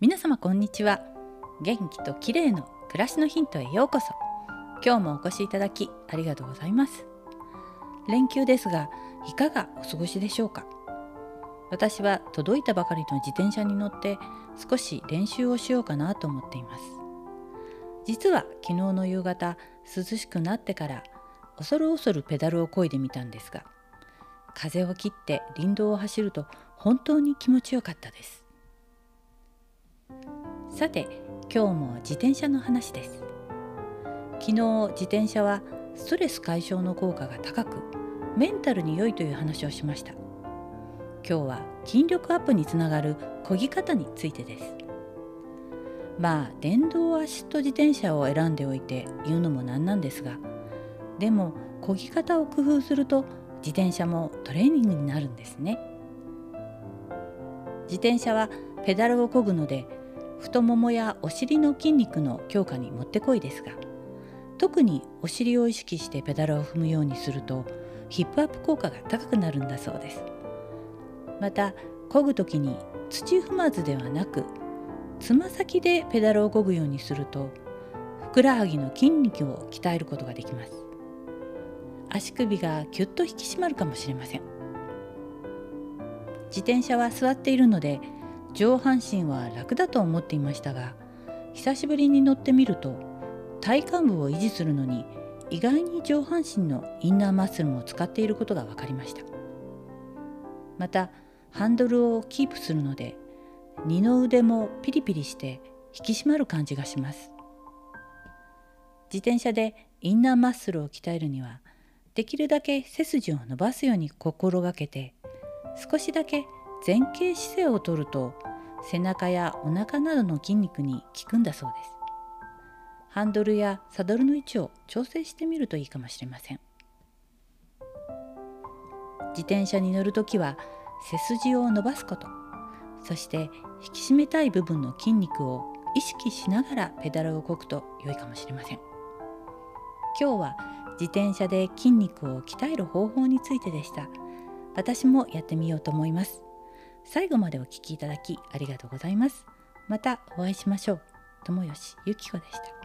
皆様こんにちは。元気と綺麗の暮らしのヒントへようこそ。今日もお越しいただきありがとうございます。連休ですがいかがお過ごしでしょうか？私は届いたばかりの自転車に乗って少し練習をしようかなと思っています。実は昨日の夕方涼しくなってから恐る恐るペダルを漕いでみたんですが風を切って林道を走ると本当に気持ちよかったです。さて今日も自転車の話です。昨日自転車はストレス解消の効果が高くメンタルに良いという話をしました。今日は筋力アップにつながる漕ぎ方についてです。まあ電動アシスト自転車を選んでおいて言うのもなんなんですがでも漕ぎ方を工夫すると自転車もトレーニングになるんですね。自転車はペダルを漕ぐので太ももやお尻の筋肉の強化にもってこいですが特にお尻を意識してペダルを踏むようにするとヒップアップ効果が高くなるんだそうです。また漕ぐ時に土踏まずではなくつま先でペダルを漕ぐようにするとふくらはぎの筋肉を鍛えることができます。足首がキュッと引き締まるかもしれません。自転車は座っているので上半身は楽だと思っていましたが久しぶりに乗ってみると体幹部を維持するのに意外に上半身のインナーマッスルも使っていることが分かりました。またハンドルをキープするので二の腕もピリピリして引き締まる感じがします。自転車でインナーマッスルを鍛えるにはできるだけ背筋を伸ばすように心がけて少しだけ前傾姿勢をとると背中やお腹などの筋肉に効くんだそうです。ハンドルやサドルの位置を調整してみるといいかもしれません。自転車に乗るときは背筋を伸ばすこと。そして引き締めたい部分の筋肉を意識しながらペダルをこぐと良いかもしれません。今日は自転車で筋肉を鍛える方法についてでした。私もやってみようと思います。最後までお聴きいただきありがとうございます。またお会いしましょう。友吉ゆき子でした。